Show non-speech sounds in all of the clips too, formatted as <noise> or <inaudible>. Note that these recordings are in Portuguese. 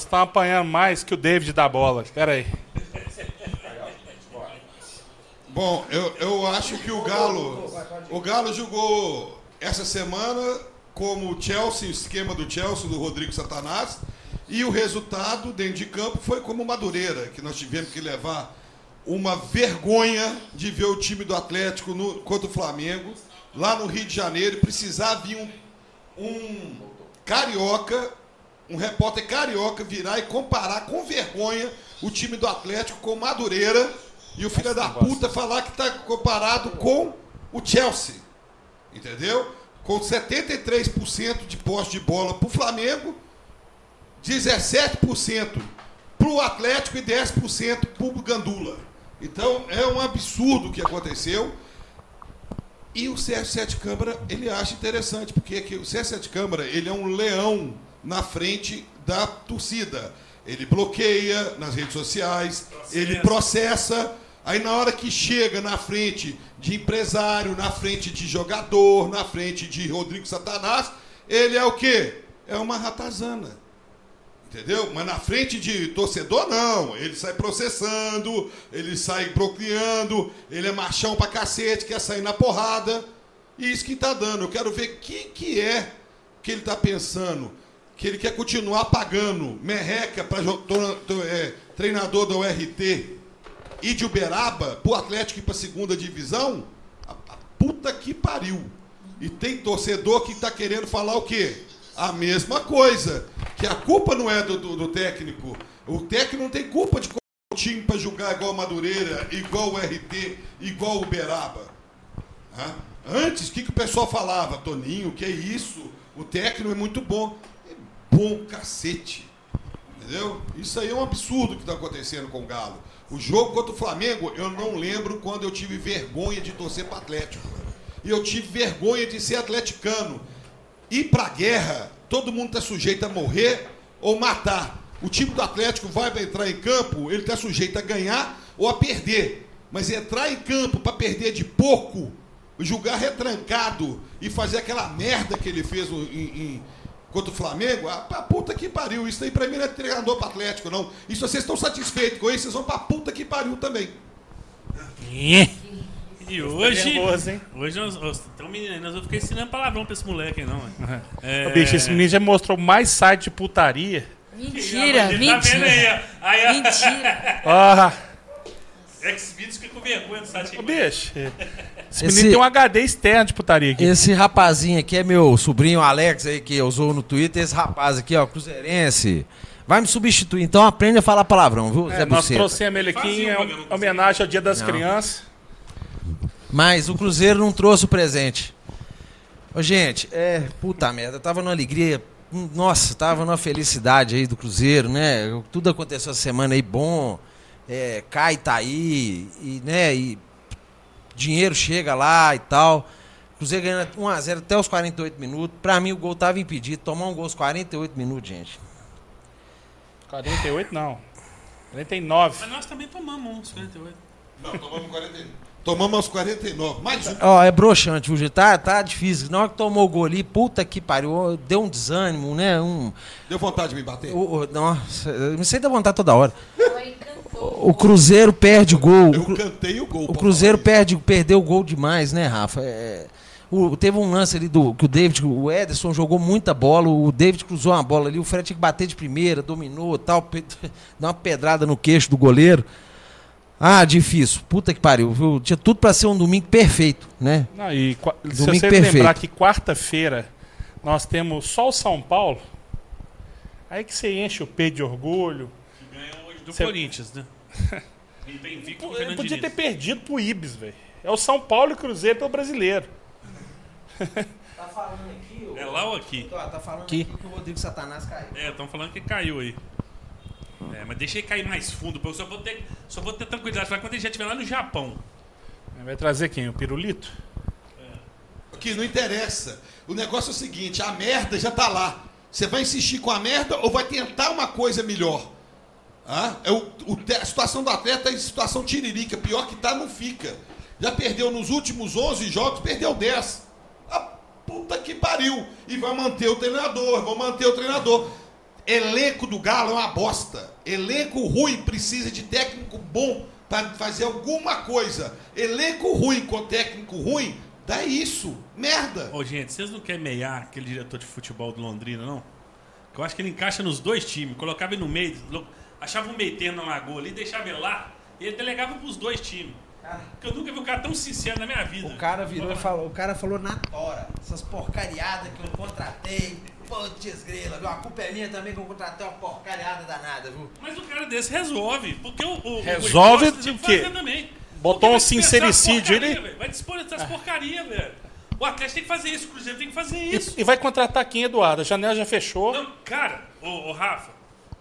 nós estamos apanhando mais que o David da bola. Espera aí. Bom, eu, eu acho que o Galo. O Galo jogou essa semana como o Chelsea, o esquema do Chelsea, do Rodrigo Satanás. E o resultado dentro de campo foi como Madureira, que nós tivemos que levar uma vergonha de ver o time do Atlético no, contra o Flamengo, lá no Rio de Janeiro, precisar vir um, um carioca, um repórter carioca, virar e comparar com vergonha o time do Atlético com Madureira e o filho da puta falar que está comparado com o Chelsea. Entendeu? Com 73% de posse de bola para o Flamengo, 17% para o Atlético e 10% para o Gandula. Então é um absurdo o que aconteceu. E o CS7 Câmara, ele acha interessante, porque o CS7 Câmara, ele é um leão na frente da torcida. Ele bloqueia nas redes sociais, processa. ele processa. Aí na hora que chega na frente de empresário, na frente de jogador, na frente de Rodrigo Satanás, ele é o quê? É uma ratazana. Entendeu? Mas na frente de torcedor, não. Ele sai processando, ele sai bloqueando, ele é machão pra cacete, quer sair na porrada. E isso que tá dando. Eu quero ver o que, que é que ele tá pensando. Que ele quer continuar pagando merreca para é, treinador da URT e de Uberaba pro Atlético ir pra segunda divisão. A, a puta que pariu. E tem torcedor que tá querendo falar o quê? A mesma coisa. Que a culpa não é do, do, do técnico. O técnico não tem culpa de o time para jogar igual Madureira, igual o RT, igual o Uberaba. Antes, o que, que o pessoal falava? Toninho, que é isso? O técnico é muito bom. Bom cacete. Entendeu? Isso aí é um absurdo que está acontecendo com o Galo. O jogo contra o Flamengo, eu não lembro quando eu tive vergonha de torcer para Atlético. E eu tive vergonha de ser atleticano ir para guerra, todo mundo está sujeito a morrer ou matar. O time do Atlético vai entrar em campo, ele está sujeito a ganhar ou a perder. Mas entrar em campo para perder de pouco, jogar retrancado e fazer aquela merda que ele fez em, em, contra o Flamengo, a, a puta que pariu. Isso aí para mim não é treinador para Atlético, não. E se vocês estão satisfeitos com isso, vocês vão para puta que pariu também. E hoje. Nervoso, hein? Hoje nós, então, menino, nós vamos ficar ensinando palavrão pra esse moleque aí, não. É... Ô, bicho, esse menino já mostrou mais site de putaria. Mentira, mentira. Tá aí, aí, mentira. Ah. X-Videos fica com vergonha do site. Ô, bicho, esse, esse menino tem um HD externo de putaria aqui. Esse rapazinho aqui é meu sobrinho Alex aí, que usou no Twitter. Esse rapaz aqui, ó, cruzeirense. Vai me substituir, então aprende a falar palavrão, viu, é, Zé Nós trouxemos ele aqui em homenagem ao Dia das Não. Crianças. Mas o Cruzeiro não trouxe o presente. Ô, gente, é. Puta merda, tava numa alegria. Nossa, tava numa felicidade aí do Cruzeiro, né? Tudo aconteceu essa semana aí bom. É, cai, tá aí, e, né? E dinheiro chega lá e tal. Cruzeiro ganhando 1x0 até os 48 minutos. Pra mim o gol tava impedido. Tomar um gol aos 48 minutos, gente. 48 não. 49. Mas nós também tomamos uns 48. Não, tomamos 48. Tomamos aos 49. Mais um. Ó, é broxante, hoje tá, tá difícil. Na hora que tomou o gol ali, puta que pariu, deu um desânimo, né? Um... Deu vontade de me bater? O, o, nossa, me sei da vontade toda hora. O Cruzeiro perde gol. Eu cantei o gol. O Cruzeiro perde, perdeu o gol demais, né, Rafa? É, o, teve um lance ali do que o David, o Ederson jogou muita bola, o David cruzou uma bola ali, o Fred tinha que bater de primeira, dominou tal, <laughs> deu uma pedrada no queixo do goleiro. Ah, difícil. Puta que pariu. Viu? Tinha tudo para ser um domingo perfeito, né? Não, e domingo se você perfeito. lembrar que quarta-feira nós temos só o São Paulo, aí que você enche o peito de orgulho. Do você... Corinthians, né? <laughs> Eu podia ter perdido pro Ibis, velho. É o São Paulo e Cruzeiro pelo brasileiro. <laughs> Tá falando aqui? Ou... É lá ou aqui? Tá falando aqui, aqui que o Rodrigo Satanás caiu. É, estão falando que caiu aí. É, mas deixa ele cair mais fundo, porque eu só vou ter, só vou ter tranquilidade para quando ele já estiver lá no Japão. Vai trazer quem? O pirulito? É. Que não interessa. O negócio é o seguinte: a merda já tá lá. Você vai insistir com a merda ou vai tentar uma coisa melhor? Ah, é o, o, a situação do atleta é situação tiririca. Pior que tá, não fica. Já perdeu nos últimos 11 jogos, perdeu 10. A puta que pariu. E vai manter o treinador, vão manter o treinador. Elenco do Galo é uma bosta. Elenco ruim precisa de técnico bom para fazer alguma coisa. Elenco ruim com técnico ruim, dá isso. Merda. Ô, gente, vocês não querem meiar aquele diretor de futebol do Londrina, não? Eu acho que ele encaixa nos dois times. Colocava ele no meio, achava um meio termo na lagoa ali, deixava ele lá, e ele delegava pros dois times. Porque eu nunca vi um cara tão sincero na minha vida. O cara virou e falou, o cara falou na tora. Essas porcariadas que eu contratei. Putz, grila, viu? A culpa é minha também que eu contratei uma porcariada danada, viu? Mas o cara desse resolve. Porque o. o resolve o de quê? Também. Botou um sincericídio ele. Vai dispor essas porcarias, velho. O Atlético tem que fazer isso, o Cruzeiro tem que fazer isso. E, e vai contratar quem, Eduardo? A janela já fechou. Não, cara, ô Rafa,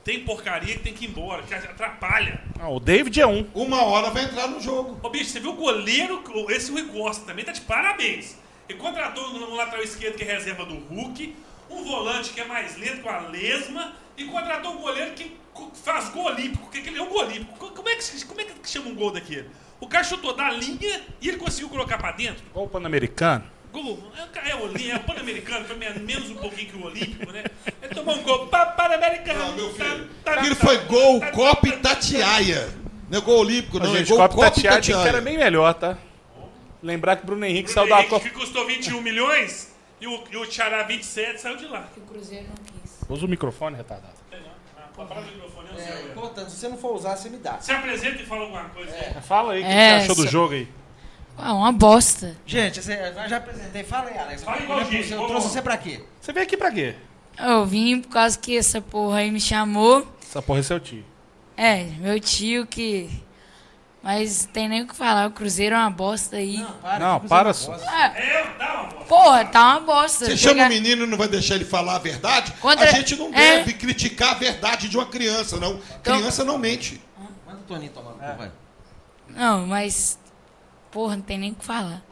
tem porcaria que tem que ir embora, que atrapalha. Ah, o David é um. Uma hora vai entrar no jogo. Ô, bicho, você viu o goleiro, esse Rui Costa também tá de parabéns. Ele contratou no lateral esquerdo que é reserva do Hulk, um volante que é mais lento com a lesma, e contratou um goleiro que faz gol olímpico, porque ele é um gol olímpico. Como é que, como é que chama um gol daquele? O cara chutou da linha e ele conseguiu colocar pra dentro. Gol pan-americano. Gol. É, é o é pan-americano, foi menos um pouquinho que o olímpico, né? Ele tomou um gol pan-americano. Não, meu filho. Tá, tá, Aquilo tá, foi gol tá, Copa Itatiaia. Não é gol olímpico, não. Gente, é gol Copa Itatiaia, Itatiaia. que era bem melhor, tá? Lembrar que o Bruno Henrique Bruno saiu Henrique, da Copa. que custou 21 milhões e o, e o Tchará 27 saiu de lá. Que o Cruzeiro não quis. Usa o microfone, retardado. Ah, microfone é o é, seu. Importante, se você não for usar, você me dá. Se apresenta e fala alguma coisa. É. Fala aí, o é, que você achou do jogo aí? Ah, uma bosta. Gente, eu já apresentei. Fala aí, Alex. Fala gente. Eu trouxe você pra quê? Você veio aqui pra quê? Eu vim por causa que essa porra aí me chamou. Essa porra é seu tio. É, meu tio que. Mas tem nem o que falar, o Cruzeiro é uma bosta aí. Não, para, não, para só. É, tá uma bosta. Porra, tá uma bosta. Você chama o menino e não vai deixar ele falar a verdade? Contra... A gente não é. deve criticar a verdade de uma criança, não. Então... Criança não mente. Manda o Toninho tomar no é. vai. Não, mas Porra, não tem nem o que falar.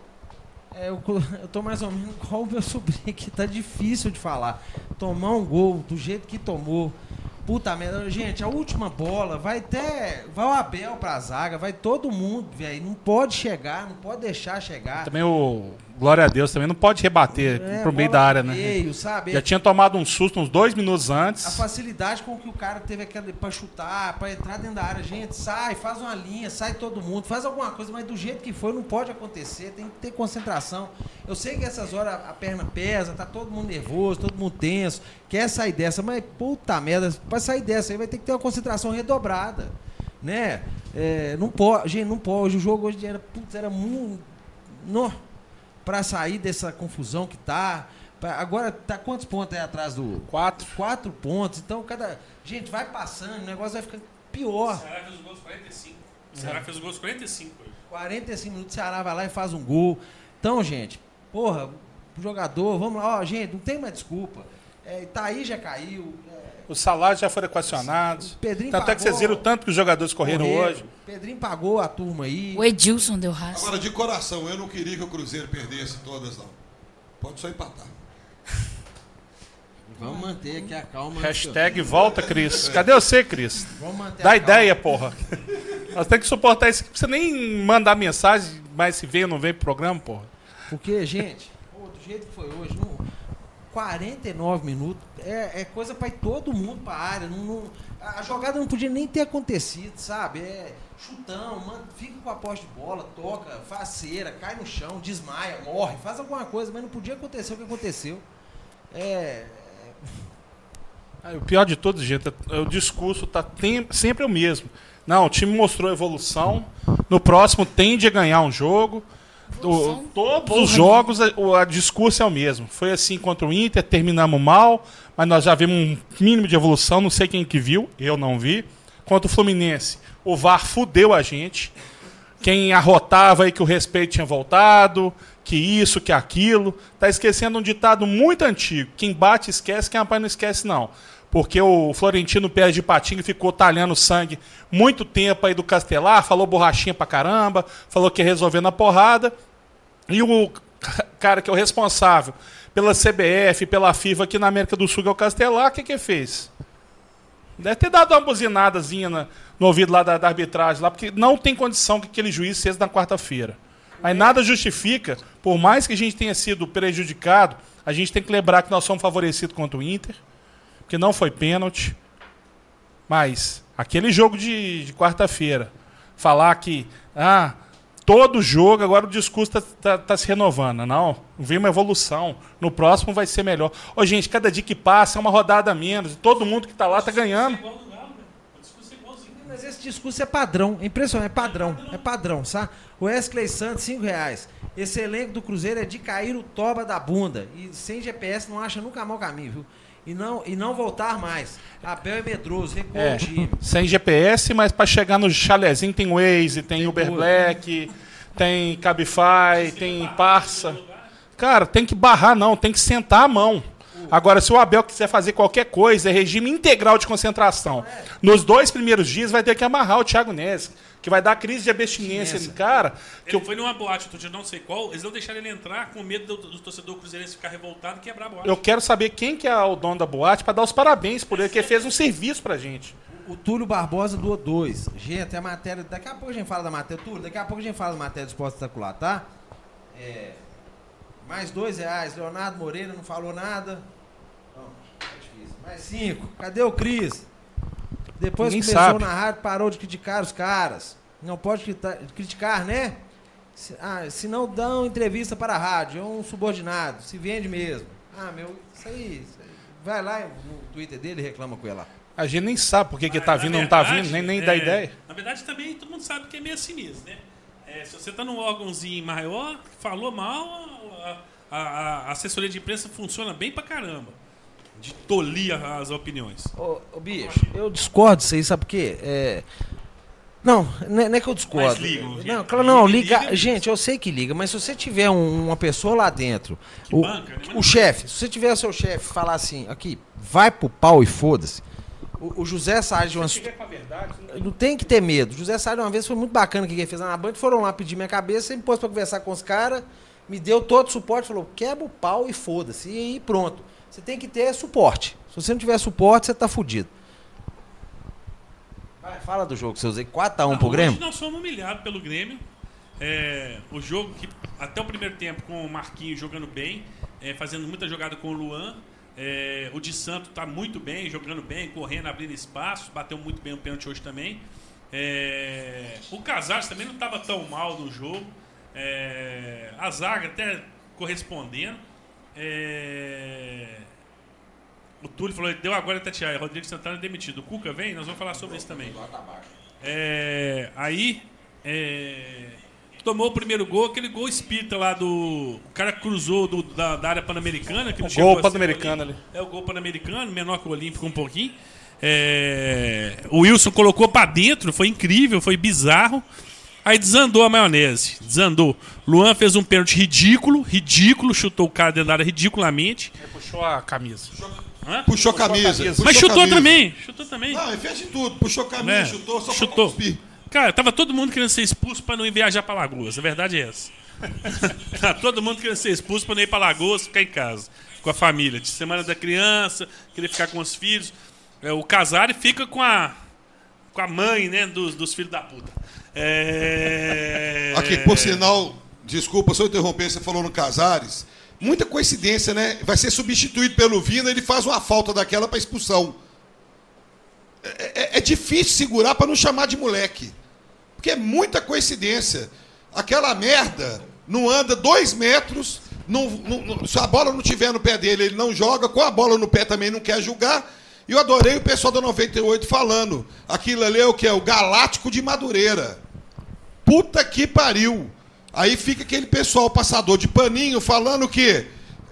É, eu, <laughs> eu tô mais ou menos igual o meu sobrinho que tá difícil de falar. Tomar um gol do jeito que tomou. Puta merda, gente, a última bola vai até. Vai o Abel pra zaga, vai todo mundo, velho. Não pode chegar, não pode deixar chegar. Também o glória a Deus, também não pode rebater é, pro meio da área, né? Meio, sabe? Já tinha tomado um susto uns dois minutos antes. A facilidade com que o cara teve aquele para chutar, para entrar dentro da área, gente, sai, faz uma linha, sai todo mundo, faz alguma coisa, mas do jeito que foi não pode acontecer, tem que ter concentração. Eu sei que essas horas a perna pesa, tá todo mundo nervoso, todo mundo tenso, quer sair dessa, mas puta merda, para sair dessa aí vai ter que ter uma concentração redobrada, né? É, não pode, gente, não pode. O jogo hoje era, putz, era muito. No, para sair dessa confusão que tá. Pra, agora tá quantos pontos aí atrás do quatro? Quatro pontos. Então cada gente vai passando, o negócio vai ficando pior. O Ceará fez os gols 45. O Ceará é. fez os gols 45. 45 minutos o Ceará vai lá e faz um gol. Então, gente, porra, o jogador, vamos lá, ó, gente, não tem mais desculpa. É, Itaí já caiu, os salários já foram equacionados. Pedrinho Tanto pagou, é que vocês viram tanto que os jogadores correram, correram hoje. Pedrinho pagou a turma aí. O Edilson deu raça. Agora, de coração, eu não queria que o Cruzeiro perdesse todas, não. Pode só empatar. Vamos manter aqui a calma. Hashtag volta, Cris. Cadê você, Cris? Vamos manter Dá ideia, porra. Nós temos que suportar isso. Não precisa nem mandar mensagem, mas se vem ou não vem pro programa, porra. Porque, gente, pô, do jeito que foi hoje, não, 49 minutos é, é coisa para ir todo mundo para a área. Não, não, a jogada não podia nem ter acontecido, sabe? É chutão, fica com a poste de bola, toca, faz cera, cai no chão, desmaia, morre, faz alguma coisa, mas não podia acontecer o que aconteceu. É. Ah, o pior de tudo, gente, é, o discurso tá sempre o mesmo. Não, o time mostrou evolução. No próximo tende a ganhar um jogo. O, todos os jogos, o a discurso é o mesmo. Foi assim contra o Inter, terminamos mal, mas nós já vimos um mínimo de evolução, não sei quem que viu, eu não vi. Contra o Fluminense, o VAR fudeu a gente. Quem arrotava aí que o respeito tinha voltado, que isso, que aquilo. Tá esquecendo um ditado muito antigo. Quem bate esquece, quem apanha não esquece não. Porque o Florentino Pérez de Patinho ficou talhando sangue muito tempo aí do Castelar, falou borrachinha pra caramba, falou que ia resolver na porrada. E o <laughs> cara que é o responsável pela CBF, pela FIFA aqui na América do Sul, que é o Castelar, o que que fez? Deve ter dado uma buzinadazinha na, no ouvido lá da, da, arbitragem, lá, porque não tem condição que aquele juiz seja na quarta-feira. Mas nada justifica, por mais que a gente tenha sido prejudicado, a gente tem que lembrar que nós somos favorecidos contra o Inter. Que não foi pênalti. Mas aquele jogo de, de quarta-feira, falar que ah, todo jogo agora o discurso tá, tá, tá se renovando. Não, vem uma evolução. No próximo vai ser melhor. Ô, gente, cada dia que passa é uma rodada menos. Todo mundo que tá lá tá ganhando. O. Mas esse discurso é padrão, é impressionante, é padrão, é padrão, sabe? Wesley Santos, 5 reais. Esse elenco do Cruzeiro é de cair o toba da bunda. E sem GPS não acha nunca mal caminho, viu? E não, e não voltar mais. Abel é medroso, recuou É, o time. sem GPS, mas para chegar no chalezinho tem Waze, tem Uber tudo. Black, tem Cabify, tem Parça. Cara, tem que barrar não, tem que sentar a mão. Agora, se o Abel quiser fazer qualquer coisa, é regime integral de concentração. Nos dois primeiros dias vai ter que amarrar o Thiago Neves, que vai dar crise de abstinência. Cara, que Ele eu, foi numa boate, outro dia, não sei qual, eles não deixaram ele entrar com medo do, do torcedor cruzeirense ficar revoltado e quebrar a boate. eu quero saber quem que é o dono da boate para dar os parabéns por ele, que fez um serviço pra gente. O Túlio Barbosa doou dois. Gente, a matéria. Daqui a pouco a gente fala da matéria. Túlio, daqui a pouco a gente fala da matéria do esporte espetacular, tá? É, mais dois reais. Leonardo Moreira não falou nada. Não, tá difícil. Mais cinco. Cadê o Cris? Depois que Ninguém começou sabe. na rádio, parou de criticar os caras. Não pode criticar, né? Se, ah, se não dão entrevista para a rádio, é um subordinado, se vende mesmo. Ah, meu, isso aí. Isso aí. Vai lá no Twitter dele e reclama com ele lá. A gente nem sabe por que, que tá vindo ou não tá vindo, nem, nem é, dá ideia. Na verdade, também todo mundo sabe que é meio assim mesmo, né? É, se você tá num órgãozinho maior, falou mal, a, a- a assessoria de imprensa funciona bem pra caramba. De tolir as opiniões. Ô, ô, bicho, eu discordo disso aí, sabe por quê? É... Não, não é não é que eu discordo. Mas ligam, gente. não, claro, não, Liga, liga. Gente, eu sei que liga, mas se você tiver um- uma pessoa lá dentro, o, banca, né? O não- chefe, se você tiver seu chefe falar assim, aqui, vai pro pau e foda-se. O, o José Salles de uma. com a verdade, Não tem que ter medo. O José Salles uma vez foi muito bacana o que ele fez lá na Band. Foram lá pedir minha cabeça, ele me pôs pra conversar com os caras, me deu todo o suporte, falou: quebra o pau e foda-se. E aí pronto. Você tem que ter suporte. Se você não tiver suporte, você tá fudido. Vai, fala do jogo que você usei 4x1 Não, pro Grêmio. Nós fomos humilhados pelo Grêmio. É, o jogo que até o primeiro tempo com o Marquinhos jogando bem, é, fazendo muita jogada com o Luan. É, o de Santo está muito bem, jogando bem, correndo, abrindo espaço, bateu muito bem o pênalti hoje também. É, o Casares também não estava tão mal no jogo. É, a zaga até correspondendo. É, o Túlio falou, deu agora Tatiaia, Rodrigo Santana demitido. O Cuca vem, nós vamos falar sobre isso também. É, aí é, tomou o primeiro gol, aquele gol espírita lá do. O cara cruzou do- da, da área pan-americana. que O chegou gol pan-americano Olímpico. É o gol pan-americano, menor que o Olímpico um pouquinho. É, o Wilson colocou pra dentro, foi incrível, foi bizarro. Aí desandou a maionese, desandou. Luan fez um pênalti ridículo, ridículo, chutou o cara dentro da área ridiculamente. Ele puxou a camisa. Hã? Puxou camisa. camisa. puxou Mas chutou camisa. também, chutou também. Não, ele fez de tudo. Puxou camisa, né? chutou, só chutou. Cara, tava todo mundo querendo ser expulso pra não ir viajar pra Lagoas. A verdade é essa. <laughs> tá todo mundo querendo ser expulso pra não ir pra Lagoas ficar em casa. Com a família. De semana da criança, querer ficar com os filhos. É, o Casari fica com a. Com a mãe, né? Dos, dos filhos da puta. É... Aqui, por sinal, desculpa, se eu interromper, você falou no Casares. Muita coincidência, né? Vai ser substituído pelo Vina, ele faz uma falta daquela para expulsão. É, é- é difícil segurar para não chamar de moleque. Porque é muita coincidência. Aquela merda não anda dois metros. não- não- se a bola não tiver no pé dele, ele não joga. Com a bola no pé também não quer julgar. E eu adorei o pessoal da 98 falando. Aquilo ali é o que? É o Galáctico de Madureira. Puta que pariu. Aí fica aquele pessoal passador de paninho falando que.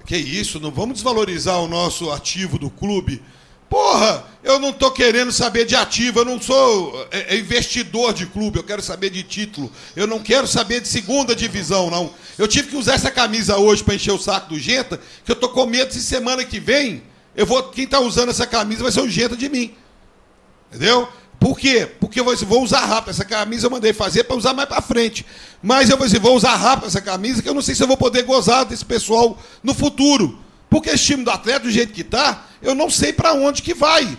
Que isso, não vamos desvalorizar o nosso ativo do clube. Porra, eu não tô querendo saber de ativo, eu não sou é, é, investidor de clube, eu quero saber de título. Eu não quero saber de segunda divisão, não. Eu tive que usar essa camisa hoje para encher o saco do Genta, que eu tô com medo de semana que vem, eu vou, quem tá usando essa camisa vai ser o Genta de mim. Entendeu? Por quê? Porque eu vou, usar rápido. Essa camisa eu mandei fazer para usar mais para frente. Mas eu vou, usar rápido essa camisa, que eu não sei se eu vou poder gozar desse pessoal no futuro. Porque esse time do Atlético, do jeito que tá, eu não sei para onde que vai.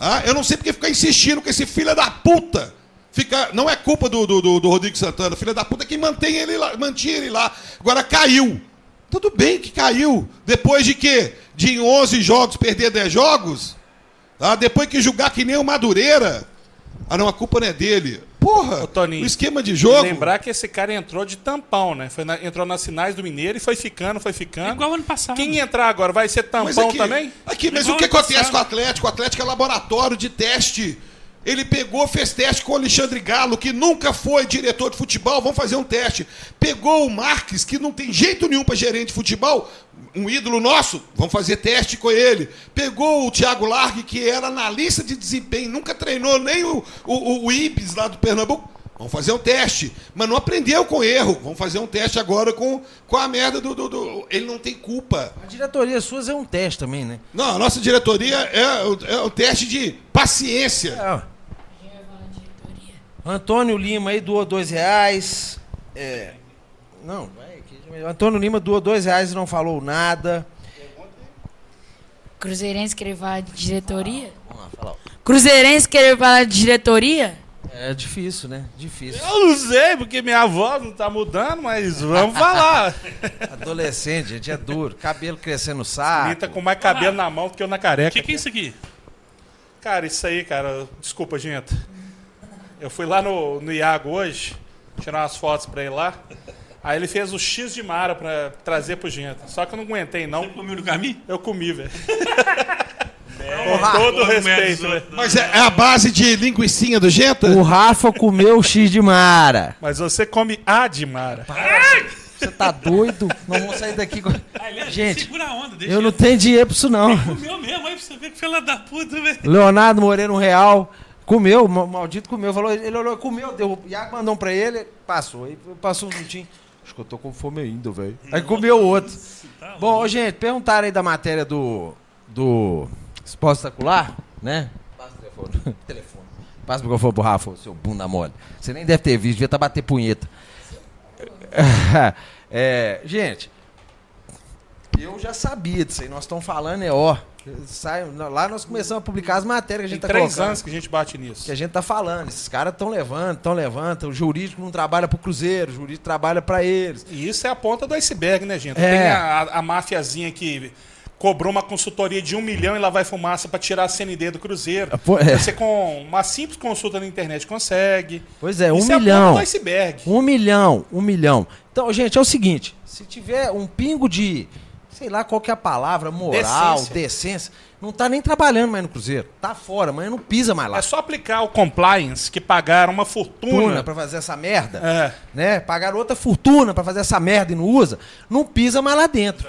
Ah, eu não sei porque ficar insistindo com esse filho da puta. Fica, não é culpa do, do, do- Rodrigo Santana, filho da puta que mantém ele lá, mantinha ele lá. Agora caiu. Tudo bem que caiu. Depois de quê? de em 11 jogos perder 10 jogos? Ah, depois que jogar que nem o Madureira. Ah, não, a culpa não é dele. Porra, Ô, Toninho, o esquema de jogo. Lembrar que esse cara entrou de tampão, né? Foi na- entrou nas finais do Mineiro e foi ficando, foi ficando. Igual ano passado. Quem entrar agora vai ser Mas tampão aqui, também? Aqui, mas Igual o que acontece passado. com o Atlético? O Atlético é laboratório de teste. Ele pegou, fez teste com o Alexandre Galo, que nunca foi diretor de futebol. Vamos fazer um teste. Pegou o Marques, que não tem jeito nenhum para gerente de futebol. Um ídolo nosso, vamos fazer teste com ele. Pegou o Thiago Largue, que era analista de desempenho, nunca treinou nem o, o, o Ibis lá do Pernambuco. Vamos fazer um teste. Mas não aprendeu com erro. Vamos fazer um teste agora com, com a merda do, do- do- Ele não tem culpa. A diretoria suas é um teste também, né? Não, a nossa diretoria é, o- é o teste de paciência. É. Antônio Lima aí doou dois reais. É. Não. Antônio Lima doou dois reais e não falou nada. Cruzeirense querer falar de diretoria? Vamos lá, fala. Cruzeirense querer falar de diretoria? É difícil, né? Difícil. Eu não sei, porque minha voz não tá mudando, mas vamos <laughs> falar. Adolescente, gente, é duro. Cabelo crescendo no saco. Ele tá com mais cabelo na mão do que eu na O careca. que, que é isso aqui? Cara, isso aí, cara, desculpa, gente. Eu fui lá no, no Iago hoje, tirar umas fotos pra ele lá. Aí ele fez o X de Mara pra trazer pro gente. Só que eu não aguentei, não. Você comeu no caminho? Eu comi, velho. Com <laughs> Com todo respeito? Mas é, é a base de linguicinha do Genta? O Rafa comeu o X de Mara. Mas você come a de Mara. Você tá doido? Nós vamos sair daqui com. Ah, ele- Gente, Segura a onda, deixa Eu não tenho dinheiro pra isso, não. Comeu mesmo, aí pra você ver que fila da puta, velho. Leonardo Moreira, um real. Comeu, maldito comeu. Falou, ele olhou, comeu, deu. O Iago mandou um pra ele, passou. Aí passou um minutinho. Que eu tô com fome ainda, velho. Aí comeu outro. Tá Bom, ô, gente, perguntaram aí da matéria do. do. Esporte Espetacular, né? Passa o telefone. <laughs> telefone. Passa o microfone pro Rafa, seu bunda mole. Você nem deve ter visto, devia estar bater punheta. <laughs> É, gente, eu já sabia disso aí. Nós estamos falando, é ó. Sai, lá nós começamos a publicar as matérias que a Tem gente tá três colocando anos que a gente bate nisso. que a gente tá falando. Esses caras estão levando, estão levando. O jurídico não trabalha pro Cruzeiro, o jurídico trabalha para eles. E isso é a ponta do iceberg, né, gente? É. Tem a, a, a máfiazinha que cobrou uma consultoria de um milhão e lá vai fumaça pra tirar a CND do Cruzeiro. Pô, é. Você com uma simples consulta na internet consegue. Pois é, um isso é a milhão. ponta do iceberg. Um milhão, um milhão. Então, gente, é o seguinte: se tiver um pingo de, sei lá qual que é a palavra, moral, Decência. decência, não tá nem trabalhando mais no Cruzeiro. Tá fora, mas não pisa mais lá. É só aplicar o compliance que pagaram uma fortuna. Pra fazer essa merda. É. Né? Pagaram outra fortuna pra fazer essa merda e não usa. Não pisa mais lá dentro.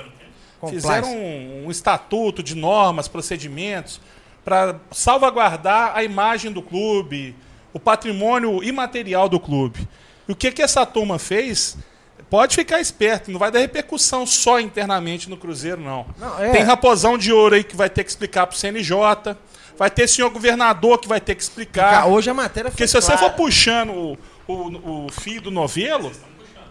Compliance. Fizeram um, um estatuto de normas, procedimentos para salvaguardar a imagem do clube, o patrimônio imaterial do clube. E o que, que essa turma fez? Pode ficar esperto, não vai dar repercussão só internamente no Cruzeiro, não. Não, é. Tem raposão de ouro aí que vai ter que explicar pro CNJ, vai ter senhor governador que vai ter que explicar. Hoje a matéria Porque se você clara. for puxando o, o, o fio do novelo,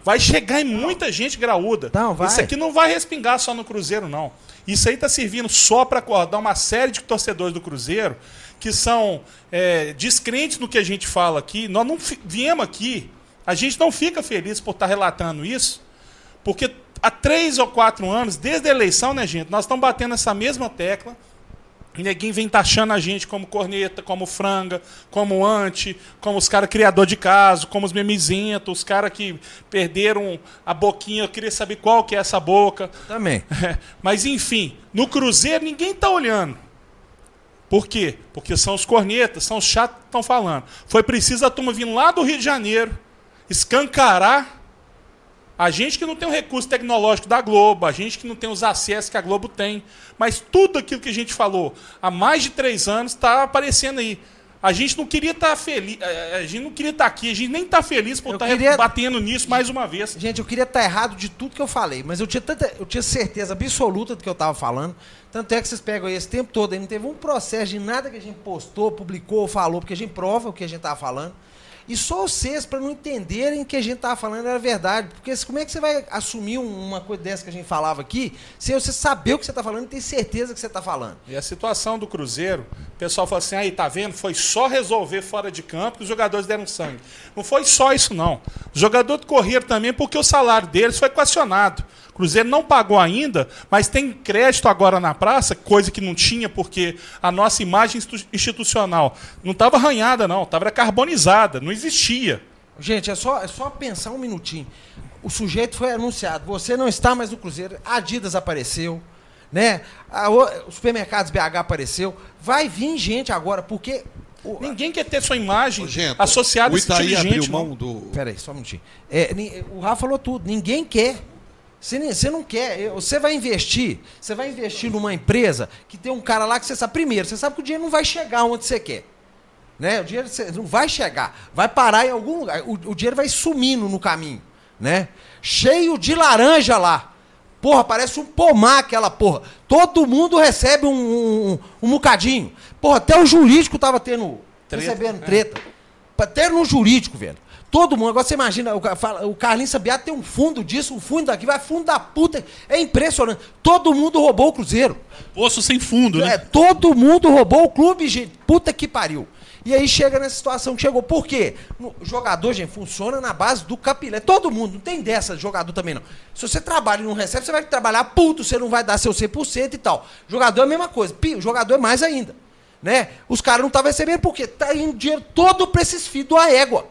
vai chegar em muita gente graúda. Não, vai. Isso aqui não vai respingar só no Cruzeiro, não. Isso aí tá servindo só para acordar uma série de torcedores do Cruzeiro que são é, descrentes no que a gente fala aqui. Nós não viemos aqui, a gente não fica feliz por estar relatando isso, porque há três ou quatro anos, desde a eleição, né, gente, nós estamos batendo essa mesma tecla. E Neguinho vem taxando a gente como corneta, como franga, como anti, como os caras criador de caso, como os memizentos, os caras que perderam a boquinha. Eu queria saber qual que é essa boca. Também. <laughs> Mas enfim, no Cruzeiro ninguém tá olhando. Por quê? Porque são os cornetas, são os chatos que estão falando. Foi preciso a turma vir lá do Rio de Janeiro, escancarar a gente que não tem o recurso tecnológico da Globo, a gente que não tem os acessos que a Globo tem. Mas tudo aquilo que a gente falou há mais de três anos está aparecendo aí. A gente não queria estar feliz, a gente não queria estar aqui, a gente nem está feliz por estar queria- batendo nisso mais uma vez. Gente, eu queria estar errado de tudo que eu falei, mas eu tinha, tanta, eu tinha certeza absoluta do que eu estava falando. Tanto é que vocês pegam aí esse tempo todo aí, não teve um processo de nada que a gente postou, publicou, falou, porque a gente prova o que a gente estava falando. E só vocês, para não entenderem que a gente estava falando era verdade. Porque como é que você vai assumir um- uma coisa dessa que a gente falava aqui, sem você saber o que você está falando e ter certeza que você está falando? E a situação do Cruzeiro, o pessoal fala assim, aí, tá vendo? Foi só resolver fora de campo que os jogadores deram sangue. Não foi só isso, não. Os jogadores correram também porque o salário deles foi equacionado. Cruzeiro não pagou ainda, mas tem crédito agora na praça, coisa que não tinha, porque a nossa imagem institu- institucional não estava arranhada, não, estava carbonizada, não existia. Gente, é só, é só pensar um minutinho. O sujeito foi anunciado, você não está mais no Cruzeiro, a Adidas apareceu, né? A o, os supermercados BH apareceu. Vai vir gente agora, porque. o- Ninguém quer ter sua imagem Ô, gente, associada o a esse tipo Itaí de abriu gente. mão do. Peraí, só um minutinho. É, o Rafa falou tudo. Ninguém quer. Você, não quer. Você vai investir. Você vai investir numa empresa que tem um cara lá que você sabe. Primeiro, você sabe que o dinheiro não vai chegar onde você quer. Né? O dinheiro não vai chegar. Vai parar em algum lugar. O, o dinheiro vai sumindo no caminho. Né? Cheio de laranja lá. Porra, parece um pomar aquela porra. Todo mundo recebe um, um, um bocadinho. Porra, até o jurídico tava tendo. Treta, recebendo é. treta. Até no jurídico, velho. Todo mundo. Agora você imagina, o, o Carlinhos Sabiá tem um fundo disso, um fundo daqui, vai fundo da puta. É impressionante. Todo mundo roubou o Cruzeiro. Poço sem fundo, né? É, todo mundo roubou o clube, gente. Puta que pariu. E aí chega nessa situação que chegou. Por quê? O jogador, gente, funciona na base do capilé. Todo mundo, não tem dessa de jogador também, não. Se você trabalha e não recebe, você vai trabalhar puto, você não vai dar seu 100% e tal. Jogador é a mesma coisa. O jogador é mais ainda. Né? Os caras não estavam recebendo porque tá indo dinheiro todo pra esses filhos da égua.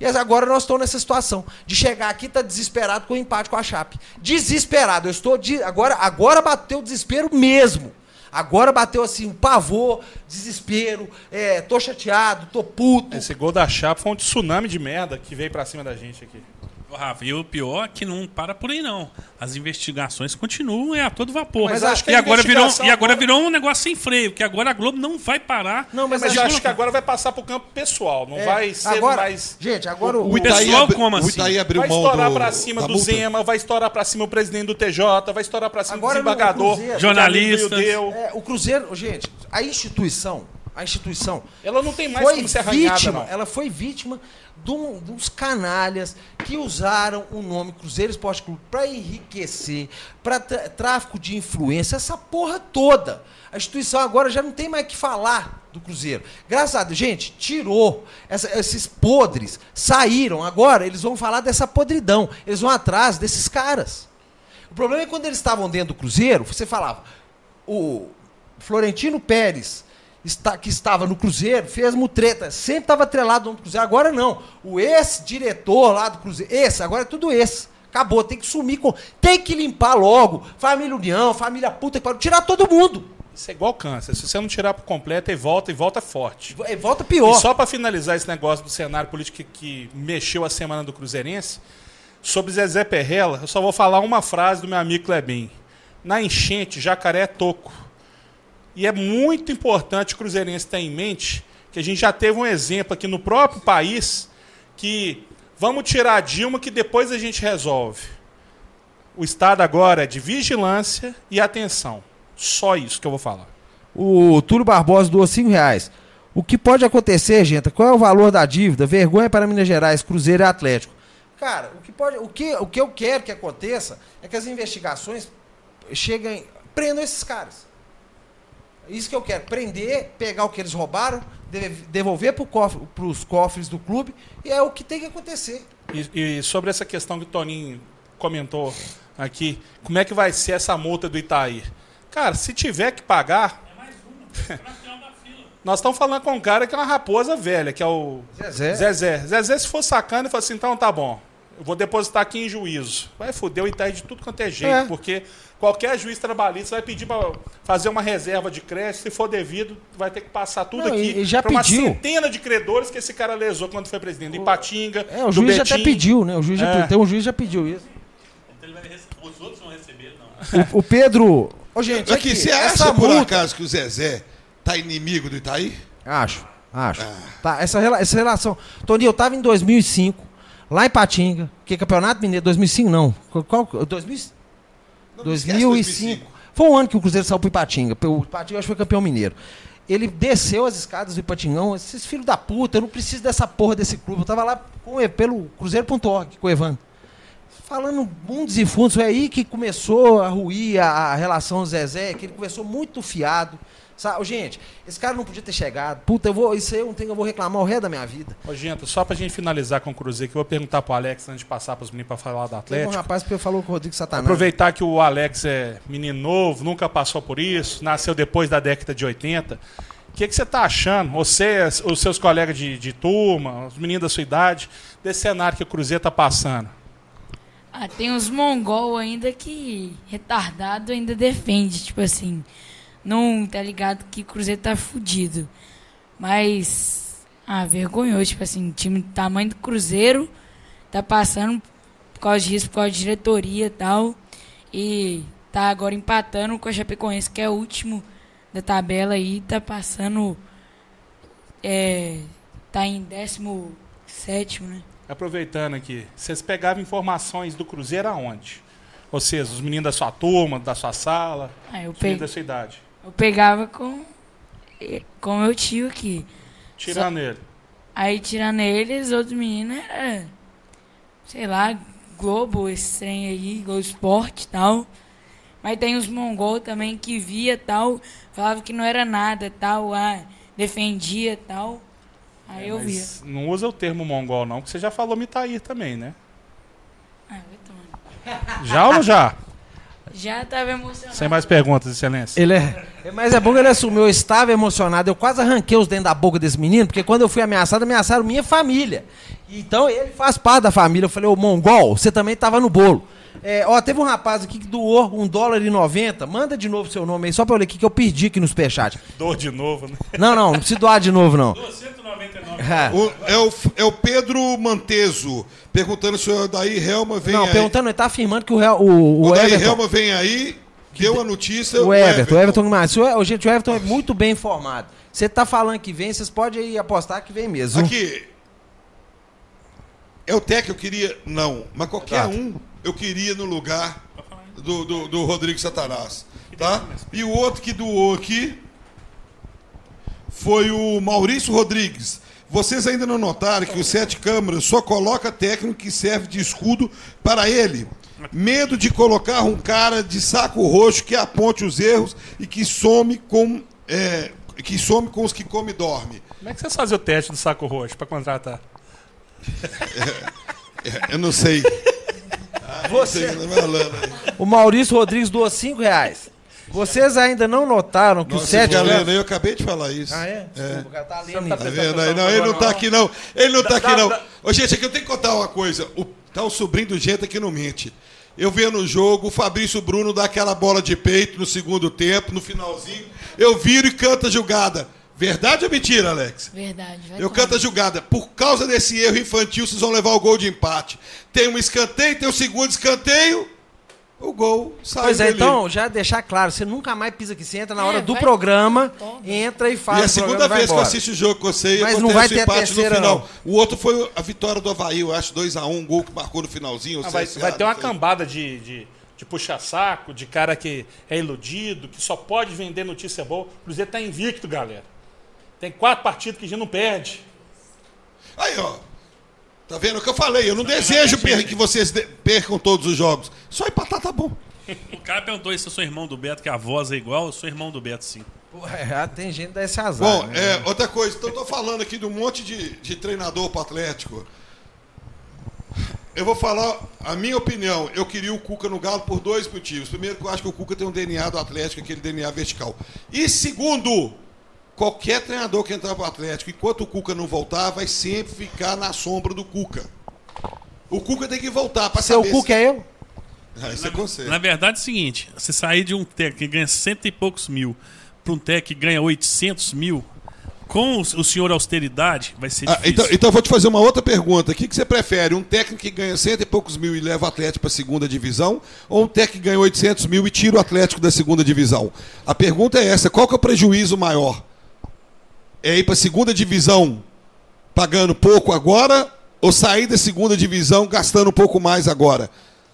E agora nós estamos nessa situação de chegar aqui tá desesperado com o empate com a Chape. Desesperado. Eu estou de, agora agora bateu o desespero mesmo. Agora bateu assim pavor, desespero, é, tô chateado, tô puto. Esse gol da Chapa foi um tsunami de merda que veio pra cima da gente aqui. Rafa, e o pior é que não para por aí, não. As investigações continuam é, a todo vapor. Mas acho que e, agora virou, e agora virou um negócio sem freio, que agora a Globo não vai parar. Não, Mas, mas, acho que agora vai passar pro campo pessoal, não é, vai ser agora, mais. Gente, agora o, o pessoal abri- como o assim? Itaí abriu Vai mão estourar pra cima do multa. Zema, vai estourar pra cima o presidente do TJ, vai estourar pra cima Agora do desembargador, Cruzeiro- Deu. é, o Cruzeiro, gente, a instituição, a instituição Ela não tem mais foi como ser arranhada, vítima, não. ela foi vítima uns canalhas que usaram o nome Cruzeiro Esporte Clube para enriquecer, para tráfico de influência, essa porra toda. A instituição agora já não tem mais que falar do Cruzeiro. Graças a Deus, gente, tirou essa- esses podres, saíram. Agora eles vão falar dessa podridão, eles vão atrás desses caras. O problema é quando eles estavam dentro do Cruzeiro, você falava, o Florentino Pérez, está- que estava no Cruzeiro, fez mutreta, sempre estava atrelado ao Cruzeiro. Agora não. O ex-diretor lá do Cruzeiro, esse, agora é tudo esse. Acabou, tem que sumir com. Tem que limpar logo. Família União, família puta que pariu, tirar todo mundo. Isso é igual câncer. Se você não tirar por completo, ele volta e volta forte. E volta pior. E só para finalizar esse negócio do cenário político que, que mexeu a semana do Cruzeirense, sobre Zezé Perrella, eu só vou falar uma frase do meu amigo Klebin. Na enchente, jacaré é toco. E é muito importante o Cruzeirense ter em mente que a gente já teve um exemplo aqui no próprio país que vamos tirar a Dilma que depois a gente resolve. O Estado agora é de vigilância e atenção. Só isso que eu vou falar. O Túlio Barbosa doou 5 reais. O que pode acontecer, gente? Qual é o valor da dívida? Vergonha para Minas Gerais, Cruzeiro e Atlético. Cara, o que, pode, o que, o que eu quero que aconteça é que as investigações cheguem, prendam esses caras. Isso que eu quero, prender, pegar o que eles roubaram, de- devolver para cofre, os cofres do clube, e é o que tem que acontecer. E, e sobre essa questão que o Toninho comentou aqui, como é que vai ser essa multa do Itaí? Cara, se tiver que pagar. <laughs> Nós estamos falando com um cara que é uma raposa velha, que é o Zezé. Zezé. Zezé, se for sacana, ele fala assim: então tá bom, eu vou depositar aqui em juízo. Vai foder o Itaí de tudo quanto é jeito, É. porque qualquer juiz trabalhista vai pedir para fazer uma reserva de crédito, se for devido, vai ter que passar tudo Não, aqui já pra uma centena de credores que esse cara lesou quando foi presidente. Do Ipatinga, É, o do juiz já até Betim. pediu, né? O juiz já É. pediu. Tem um juiz já pediu isso. Então ele vai rece- Os outros vão receber, não. O, o Pedro. Ô, gente, Aqui, você essa acha por multa- acaso que o Zezé tá inimigo do Itaí? Acho, acho. Tá, essa, essa relação. Toninho, eu tava em 2005, lá em Patinga. Que Campeonato Mineiro? 2005 não. Qual? qual 2000, Não, não esquece 2005. Foi um ano que o Cruzeiro saiu pro Ipatinga. O Ipatinga acho que foi campeão mineiro. Ele desceu as escadas do Ipatingão. Esses filhos da puta, eu não preciso dessa porra desse clube. Eu tava lá com, o- pelo Cruzeiro.org, com o Evandro. Falando mundos e fundos, foi aí que começou a ruir a, relação Zezé, que ele começou muito fiado. Sabe, gente, esse cara não podia ter chegado. Puta, eu vou, isso aí eu não tenho, eu vou reclamar o resto da minha vida. Ô, Genta, só pra gente finalizar com o Cruzeiro, que eu vou perguntar pro Alex antes de passar pros meninos pra falar do Teve um Atlético. rapaz que falou com o Rodrigo Satanás. Aproveitar que o Alex é menino novo, nunca passou por isso, nasceu depois da década de 80. O que, que você está achando, você, os seus colegas de, de turma, os meninos da sua idade, desse cenário que o Cruzeiro está passando? Ah, tem uns mongol ainda que retardado ainda defende, tipo assim, não tá ligado que o Cruzeiro tá fudido. Mas ah, vergonhoso, tipo assim, time do tamanho do Cruzeiro tá passando por causa disso, por causa de diretoria e tal. E tá agora empatando com a Chapecoense, que é o último da tabela aí, tá passando é, tá em 17, né? Aproveitando aqui, vocês pegavam informações do Cruzeiro aonde? Ou seja, os meninos da sua turma, da sua sala, Ah, os pe meninos da sua idade. Eu pegava com com meu tio aqui. Tirando ele. Aí tirando eles, outros meninos era, sei lá, Globo, esse trem aí, Globo Esporte e tal. Mas tem os mongol também que via tal, falava que não era nada tal, ah, defendia tal. Aí É, eu via. não usa o termo mongol, não, porque você já falou Mitair também, né? Ah, vai tomando. Já ou já? <laughs> Já tava emocionado. Sem mais perguntas, excelência. Ele é. Mas é bom que ele assumiu. Eu estava emocionado. Eu quase arranquei os dentes da boca desse menino, porque quando eu fui ameaçado, ameaçaram minha família. Então ele faz parte da família. Eu falei, ô Mongol, você também estava no bolo. É, ó, teve um rapaz aqui que doou um dólar e 90. Manda de novo seu nome aí, só pra eu ler aqui que eu perdi aqui no superchat. Dor de novo, né? Não, não, não precisa doar de novo, não. 299. É. O- é, o, é o Pedro Manteso perguntando se o Daí Helma vem Não, aí. perguntando, ele tá afirmando que o, Real- o, o Daí Everton. Helma vem aí, deu a notícia. O Everton, o Everton Guimarães. O- Gente, o Everton é muito bem informado. Você tá falando que vem, vocês podem aí apostar que vem mesmo. Aqui. É o Tec que eu queria. Não, mas qualquer Exato. um eu queria no lugar do, do, do Rodrigo Satanás. Tá? E o outro que doou aqui foi o Maurício Rodrigues. Vocês ainda não notaram que o Sete Câmaras só coloca técnico que serve de escudo para ele. Medo de colocar um cara de saco roxo que aponte os erros e que some com, é, que some com os que come e dorme. Como é que vocês fazem o teste do saco roxo pra contratar? É, Eu não sei. Você, Sei, não é malandro. o Maurício Rodrigues doou 5 reais. Vocês ainda não notaram que o Nossa, Sete galera, Câmaras... eu acabei de falar isso. Ah, é? Desculpa, o cara tá lendo Tá. Tá vendo aí? Não, ele não tá aqui não. Ele não tá aqui não. Ô, gente, aqui eu tenho que contar uma coisa. O, tá o sobrinho do Genta que não mente. Eu vendo o jogo, o Fabrício Bruno dá aquela bola de peito no segundo tempo, no finalzinho. Eu viro e canto a jogada. Verdade ou mentira, Alex? Verdade, vai Eu canto a jogada. Por causa desse erro infantil, vocês vão levar o gol de empate. Tem um escanteio, tem o segundo escanteio. O gol sai Pois é, dele. então, já deixar claro, você nunca mais pisa aqui. Você entra na É, hora do vai- programa, toma. entra e E faz é a segunda e vez que eu assisto o jogo com você e Mas não acontece vai o ter a empate terceira, no final. não. O outro foi a vitória do Havaí, eu acho 2x1, um, gol que marcou no finalzinho. Ah, vai, CSA, vai ter uma não cambada de, de, de puxa-saco, de cara que é iludido, que só pode vender notícia boa. O Cruzeiro tá invicto, galera. Tem quatro partidas que a gente não perde. Aí, ó. Tá vendo o que eu falei? Eu não desejo per- que vocês percam todos os jogos. Só empatar tá bom. O cara perguntou se eu sou irmão do Beto, que a voz é igual. Eu sou irmão do Beto, sim. Pô, é, tem gente desse azar. Bom, né? é, outra coisa, então eu tô falando aqui de um monte de, de treinador pro Atlético. Eu vou falar a minha opinião. Eu queria o Cuca no Galo por dois motivos. Primeiro, que eu acho que o Cuca tem um DNA do Atlético, aquele DNA vertical. E segundo, qualquer treinador que entrar pro Atlético, enquanto o Cuca não voltar, vai sempre ficar na sombra do Cuca. O Cuca tem que voltar para saber. cu que é eu? Ah, isso é conselho. Na verdade é o seguinte: você sair de um técnico que ganha cento e poucos mil para um técnico que ganha 800 mil, com o o senhor austeridade, vai ser Ah, difícil. então, então eu vou te fazer uma outra pergunta. O que, que você prefere? Um técnico que ganha cento e poucos mil e leva o Atlético para a segunda divisão? Ou um técnico que ganha 800 mil e tira o Atlético da segunda divisão? A pergunta é essa: qual que é o prejuízo maior? É ir para a segunda divisão pagando pouco agora? Ou sair da segunda divisão gastando um pouco mais agora?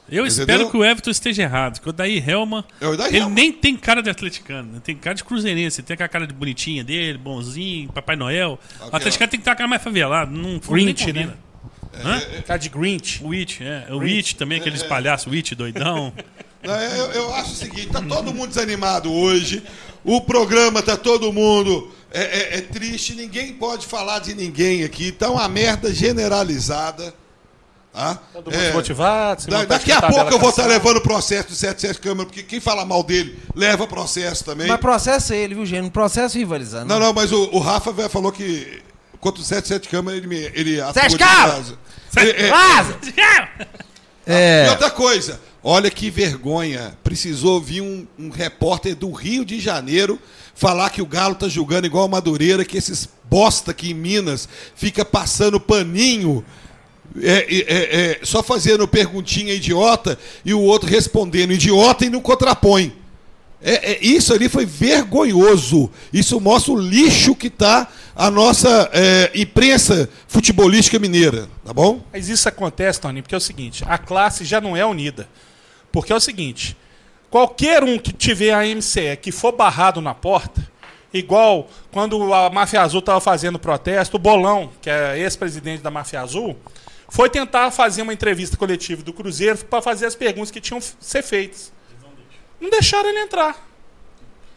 Eu Entendeu? espero que o Everton esteja errado. Que o Daí Helma. É o Daí ele Helma. nem tem cara de atleticano, né? tem cara de cruzeirense. Ele tem aquela cara de bonitinha dele, bonzinho, Papai Noel. Ok, o atleticano tem que ter uma cara mais favelada. Não Grinch, nem né? combina. Hã? Tá de Grinch. O Witch, é. O Witch também, aqueles palhaços, Witch doidão. <laughs> Não, Eu, eu acho o seguinte: tá todo mundo desanimado hoje. O programa tá todo mundo é, é- é triste, ninguém pode falar de ninguém aqui. Tá uma merda generalizada. Tá? Todo mundo É, motivado. da- vontade daqui de a pouco eu vou estar caçada. levando processo do 77 Câmara, porque quem fala mal dele leva processo também. Mas processa ele, viu, gente? Não processa rivalizando. Não, não, mas o, o Rafa falou que contra o 77 Câmara ele, me, ele atua Sete de Câmara! casa. É- Vaza! E É. outra coisa, olha que vergonha. Precisou vir um, um repórter do Rio de Janeiro falar que o Galo tá jogando igual a Madureira, que esses bosta aqui em Minas fica passando paninho. é, é, é, só fazendo perguntinha idiota e o outro respondendo idiota e não contrapõe. É, é, isso ali foi vergonhoso. Isso mostra o lixo que tá a nossa é, imprensa futebolística mineira, tá bom? Mas isso acontece, Tony, porque é o seguinte: a classe já não é unida. Porque é o seguinte: qualquer um que tiver a MCE que for barrado na porta, igual quando a Máfia Azul estava fazendo protesto, o Bolão, que é ex-presidente da Máfia Azul, foi tentar fazer uma entrevista coletiva do Cruzeiro para fazer as perguntas que tinham que ser feitas. Não deixaram ele entrar.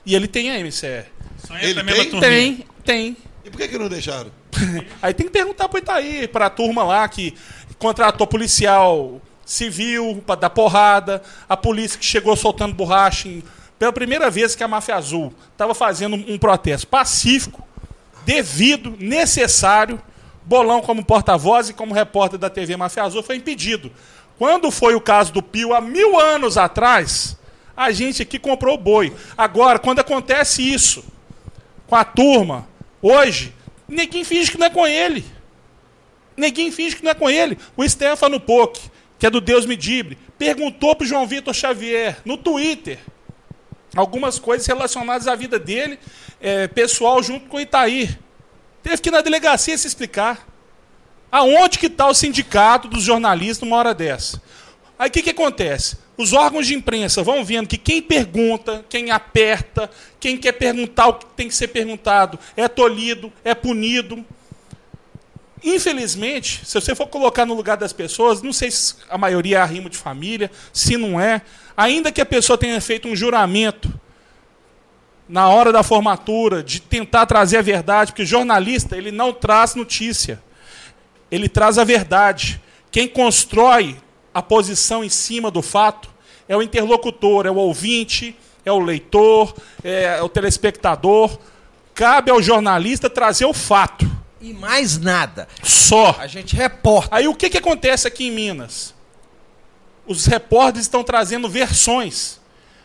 E ele tem a MCE. Só Ele entra a mesma tem? Tem, tem. E por que, que não deixaram? <laughs> Aí tem que perguntar pro Itaí, pra turma lá que contratou policial civil pra dar porrada, a polícia que chegou soltando borracha. em- pela primeira vez que a Máfia Azul estava fazendo um protesto pacífico, devido, necessário. Bolão, como porta-voz e como repórter da TV Máfia Azul, foi impedido. Quando foi o caso do Pio, há mil anos atrás, a gente aqui comprou o boi. Agora, quando acontece isso com a turma, hoje, ninguém finge que não é com ele. Ninguém finge que não é com ele. O Stefano Poc, que é do Deus Medibre, perguntou para João Vitor Xavier no Twitter algumas coisas relacionadas à vida dele, eh, pessoal, junto com o Itaí. Teve que ir na delegacia se explicar. Aonde que está o sindicato dos jornalistas numa hora dessa? Aí o que, que acontece? Os órgãos de imprensa vão vendo que quem pergunta, quem aperta, quem quer perguntar o que tem que ser perguntado é tolhido, é punido. Infelizmente, se você for colocar no lugar das pessoas, não sei se a maioria é arrimo de família, se não é, ainda que a pessoa tenha feito um juramento na hora da formatura de tentar trazer a verdade, porque jornalista ele não traz notícia, ele traz a verdade. Quem constrói a posição em cima do fato é o interlocutor, é o ouvinte, é o leitor, é o telespectador. Cabe ao jornalista trazer o fato. E mais nada. Só. A gente reporta. Aí o que, que acontece aqui em Minas? Os repórteres estão trazendo versões.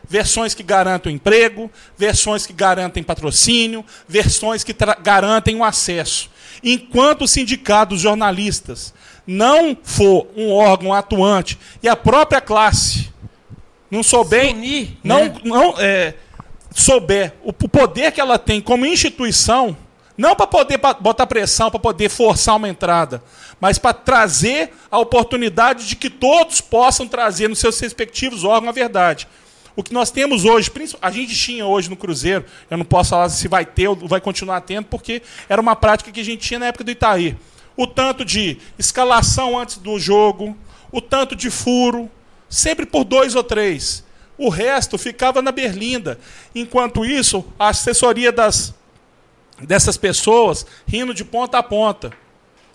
Versões que garantem emprego, versões que garantem patrocínio, versões que garantem o acesso. Enquanto o sindicato dos jornalistas não for um órgão atuante e a própria classe não souber, unir, não, né? não é, souber o poder que ela tem como instituição, não para poder botar pressão, para poder forçar uma entrada, mas para trazer a oportunidade de que todos possam trazer nos seus respectivos órgãos a verdade. O que nós temos hoje, a gente tinha hoje no Cruzeiro, eu não posso falar se vai ter ou vai continuar tendo, porque era uma prática que a gente tinha na época do Itaí. O tanto de escalação antes do jogo, o tanto de furo, sempre por dois ou três. O resto ficava na berlinda. Enquanto isso, a assessoria das, dessas pessoas rindo de ponta a ponta.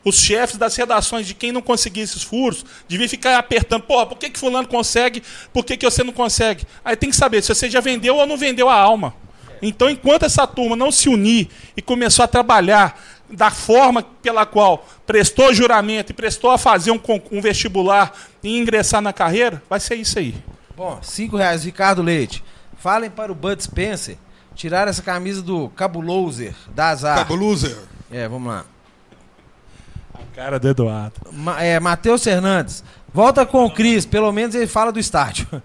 Os chefes das redações de quem não conseguia esses furos deviam ficar apertando. Pô, por que, que fulano consegue? Por que, que você não consegue? Aí tem que saber se você já vendeu ou não vendeu a alma. Então, enquanto essa turma não se unir e começou a trabalhar da forma pela qual prestou juramento e prestou a fazer um, um vestibular e ingressar na carreira, vai ser isso aí. Bom, cinco reais, Ricardo Leite. Falem para o Bud Spencer tirar essa camisa do Cabuloser da Azar. Cabuloser. É, vamos lá. A cara do Eduardo. Ma é, Matheus Fernandes. Volta com o Cris, pelo menos ele fala do estádio. <laughs>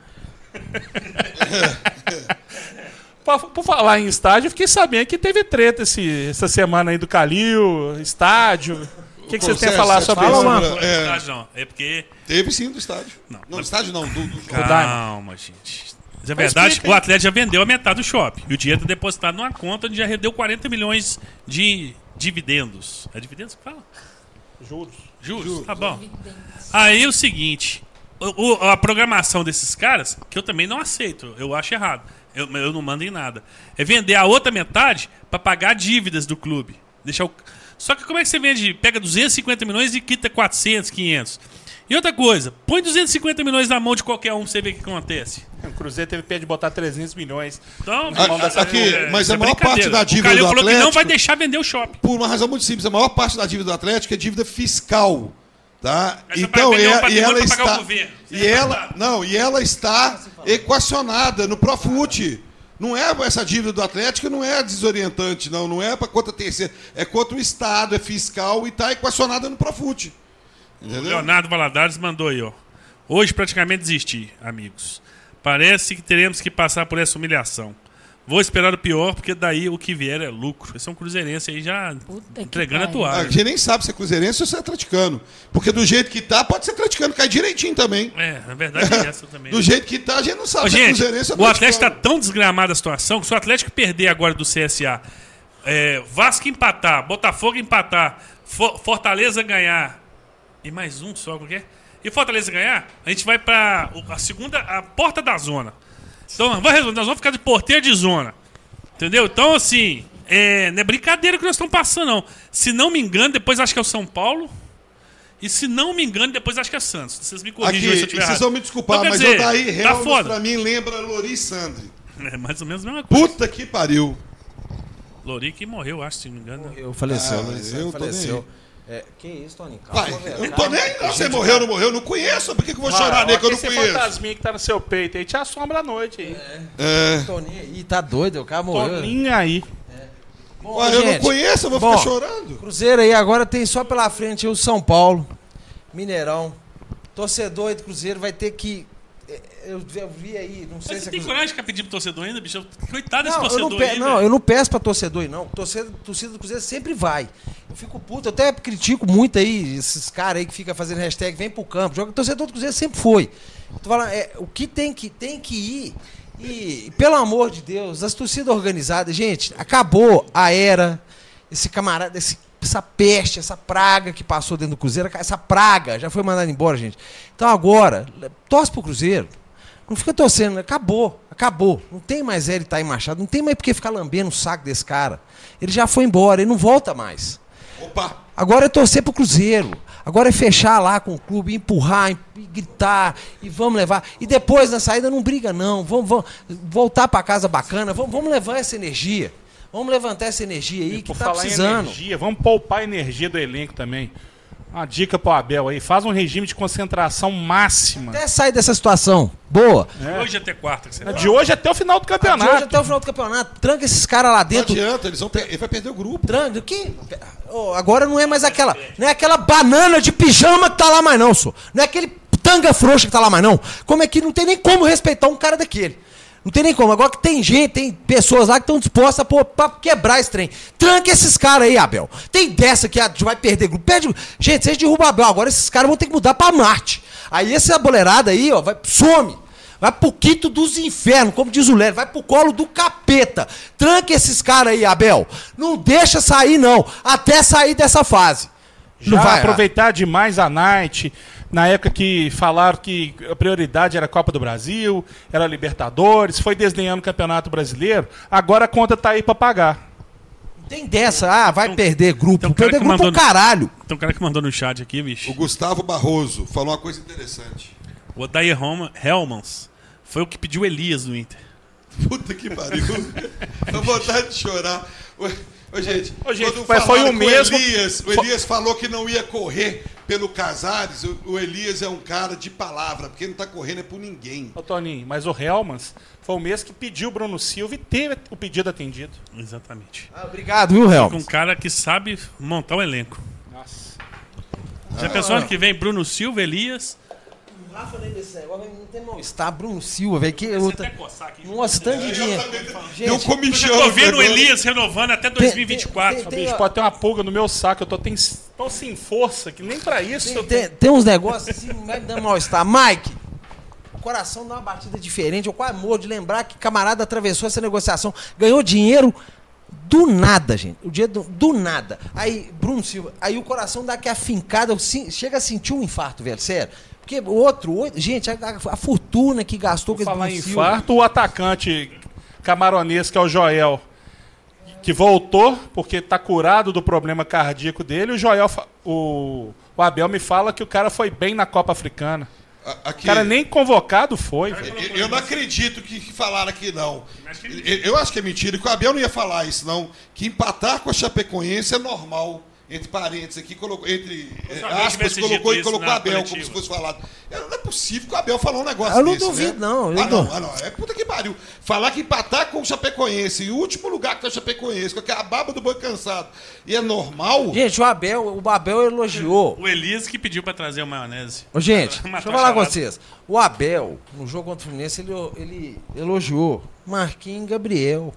Por, por falar em estádio, eu fiquei sabendo que teve treta esse, essa semana aí do Calil, estádio. O que, que vocês têm a falar sobre Fala, isso? Não, É, é. não. É porque. teve sim do estádio. Não. Não, do estádio não, do, do. Calma, gente. Mas é verdade que o. Atlético já vendeu a metade do shopping. E o dinheiro está depositado numa conta onde já rendeu 40 milhões de dividendos. É dividendos que fala? Juros. Juros? Tá bom. Aí o seguinte. o- o- a programação desses caras, que eu também não aceito, eu acho errado. Eu, eu não mando em nada. É vender a outra metade para pagar dívidas do clube. Deixar o... Só que como é que você vende? Pega 250 milhões e quita 400, 500. E outra coisa, põe 250 milhões na mão de qualquer um pra você ver o que acontece. O Cruzeiro teve pé de botar 300 milhões. Então, Na mão dessa aqui, é, mas a maior parte da dívida O Calil do falou que não Atlético- vai deixar vender o shopping. Por uma razão muito simples, a maior parte da dívida do Atlético é dívida fiscal. Tá? É Então, um é, e ela pra pagar o está. governo. E ela, não, e ela está equacionada no Profut. Não é essa dívida do Atlético, não é desorientante, não. Não é para conta terceira. É contra o Estado, é fiscal e está equacionada no Profut. O Entendeu? Leonardo Valadares mandou aí, ó. Hoje praticamente desisti, amigos. Parece que teremos que passar por essa humilhação. Vou esperar o pior, porque daí o que vier é lucro. Esse é um cruzeirense aí já Puta entregando a pariu. A toalha. gente nem sabe se é cruzeirense ou se é atleticano. Porque do jeito que tá, pode ser atleticano, cai direitinho também. É, na verdade é essa também. Do jeito que tá, a gente não sabe Ô, se é gente, cruzeirense ou o Atlético está atleticano. tão desgramada a situação que se o Atlético perder agora do CSA, é, Vasco empatar, Botafogo empatar, Fo- Fortaleza ganhar e mais um só, porque e Fortaleza ganhar, a gente vai para a segunda, a porta da zona. Então, vamos resolver, nós vamos ficar de porteiro de zona. Entendeu? Então, assim, é, não é brincadeira que nós estamos passando, não. Se não me engano, depois acho que é o São Paulo. E se não me engano, depois acho que é Santos. Vocês me Aqui, corrigem se eu estiver vocês vão me desculpar, Então, mas dizer, o Daí tá foda. pra mim lembra Lori Sandri. É mais ou menos a mesma coisa. Puta que pariu. Lori que morreu, acho, se não me engano. Eu faleceu, Ah, eu tô faleceu. É, que isso, Toninho? Calma, velho. eu não tô nem. Não, você morreu ou não morreu? Eu não conheço. Por que, que eu vou chorar nele que eu não esse conheço? fantasminha que tá no seu peito aí te assombra à noite aí. É. Toninho aí, tá doido, o cara morreu. Toninho aí. Bom, Ué, eu não gente, conheço, eu vou bom, ficar chorando. Cruzeiro aí agora tem só pela frente aí o São Paulo, Mineirão. Torcedor aí do Cruzeiro vai ter que. Eu, eu vi aí, não sei Mas se você tem coragem de ficar pedindo pro torcedor ainda, bicho? Coitado desse Não, eu torcedor não, aí, não, velho. eu não peço pra torcedor, aí, não. Torcida, torcida do Cruzeiro sempre vai. Eu fico puto, eu até critico muito aí esses caras aí que ficam fazendo hashtag vem pro campo. Joga, torcedor do Cruzeiro sempre foi. Tô falando, é, o que tem que, tem que ir. E, pelo amor de Deus, as torcidas organizadas, gente, acabou a era, esse camarada, esse- essa peste, essa praga que passou dentro do Cruzeiro, essa praga já foi mandada embora, gente. Então agora, torce pro Cruzeiro. Não fica torcendo, acabou, acabou. Não tem mais Hélio Taim Machado, não tem mais porque ficar lambendo o saco desse cara. Ele já foi embora, ele não volta mais. Opa! Agora é torcer pro Cruzeiro. Agora é fechar lá com o clube, empurrar, e gritar e vamos levar. E depois na saída não briga não. Vamos, vamos voltar pra casa bacana. Vamos, vamos levar essa energia. Vamos levantar essa energia aí que Por tá falar em precisando. energia, vamos poupar a energia do elenco também. Uma dica pro Abel aí, faz um regime de concentração máxima. Até sair dessa situação. Boa. Hoje até quarta que você De hoje até o final do De hoje campeonato. até o final do campeonato. Tranca esses caras lá Não dentro. adianta, eles vão ele vai perder o grupo. Tranca. Que? Ô, agora não é mais aquela. Não é aquela banana de pijama que tá lá mais, não, só. Não é aquele tanga frouxa que tá lá mais, não. Como é que não tem nem como respeitar um cara daquele? Não tem nem como. Agora que tem gente, tem pessoas lá que estão dispostas a pôr, pra quebrar esse trem. Tranca esses caras aí, Abel. Tem dessa que a- vai perder grupo. Perde. Gente, vocês derrubam Abel. Agora esses caras vão ter que mudar pra Marte. Aí essa boleirada aí, ó, vai, some. Vai pro quinto dos infernos, como diz o Léo. Vai pro colo do capeta. Tranca esses caras aí, Abel. Não deixa sair, não. Até sair dessa fase. Já Não vai aproveitar demais a night. Na época que falaram que a prioridade era a Copa do Brasil, era a Libertadores, foi desdenhando o Campeonato Brasileiro. Agora a conta tá aí pra pagar. Não tem dessa. Ah, vai um- perder grupo. tem um cara perder que grupo mandou- pro caralho. Tem um cara que mandou no chat aqui, O bicho. Gustavo Barroso falou uma coisa interessante. O Odair Helma- Helmans foi o que pediu Elias no Inter. Puta que pariu. Dá vontade de chorar. Ô, gente, Ô, gente, quando mas foi o com mesmo- Elias, o Elias falou que não ia correr pelo Casares. O, Elias é um cara de palavra, porque não tá correndo é por ninguém. Ô, Toninho, mas o Helmans foi o mesmo que pediu o Bruno Silva e teve o pedido atendido. Exatamente. Ah, obrigado, viu, Helmut? um cara que sabe montar um elenco. Nossa. Já pensou ano que vem Bruno Silva, Elias? Rafa nem desse negócio, não tem mal-estar. Bruno Silva, velho. Que coçar aqui. Nossa, tanto de dinheiro. Deu Gente, comichão. Eu tô vendo o agora. Elias renovando até 2024. tem- Ô, tem- bicho, pode ter uma pulga no meu saco. Eu tô tem, tô sem força, que nem pra isso eu Tem, tem uns negócios assim, vai me dando mal-estar. Mike, o coração dá uma batida diferente. Eu quase morro de lembrar que camarada atravessou essa negociação, ganhou dinheiro do nada, gente. O dia do, do nada. Aí, Bruno Silva, aí o coração dá aquela fincada, eu chega a sentir um infarto, velho, sério. Porque o outro, o- gente, a, a- a fortuna que gastou com Vou esse falar infarto, o atacante camaronês, que é o Joel, que voltou porque tá curado do problema cardíaco dele. O Joel, o, o Abel me fala que o cara foi bem na Copa Africana. A- O Aqui, cara nem convocado foi. eu, eu não acredito que, que falaram aqui, não. Eu, eu acho que é mentira, que o Abel não ia falar isso, não. Que empatar com a Chapecoense é normal. Entre parênteses aqui, colocou, entre Abel aspas, colocou e colocou Abel, como coletiva. se fosse falado. É, Não é possível que o Abel falou um negócio Eu não desse, duvido, né? não, eu Ah, não. não, ah, não. É puta que pariu. Falar que empatar com o Chapecoense, e o último lugar que tá o Chapecoense, com aquela baba do boi cansado, e é normal... Gente, o Abel, o Abel elogiou. O Elias que pediu pra trazer o maionese. Ô, gente, <laughs> deixa eu falar com vocês. O Abel, no jogo contra o Fluminense, ele, ele elogiou Marquinhos e Gabriel.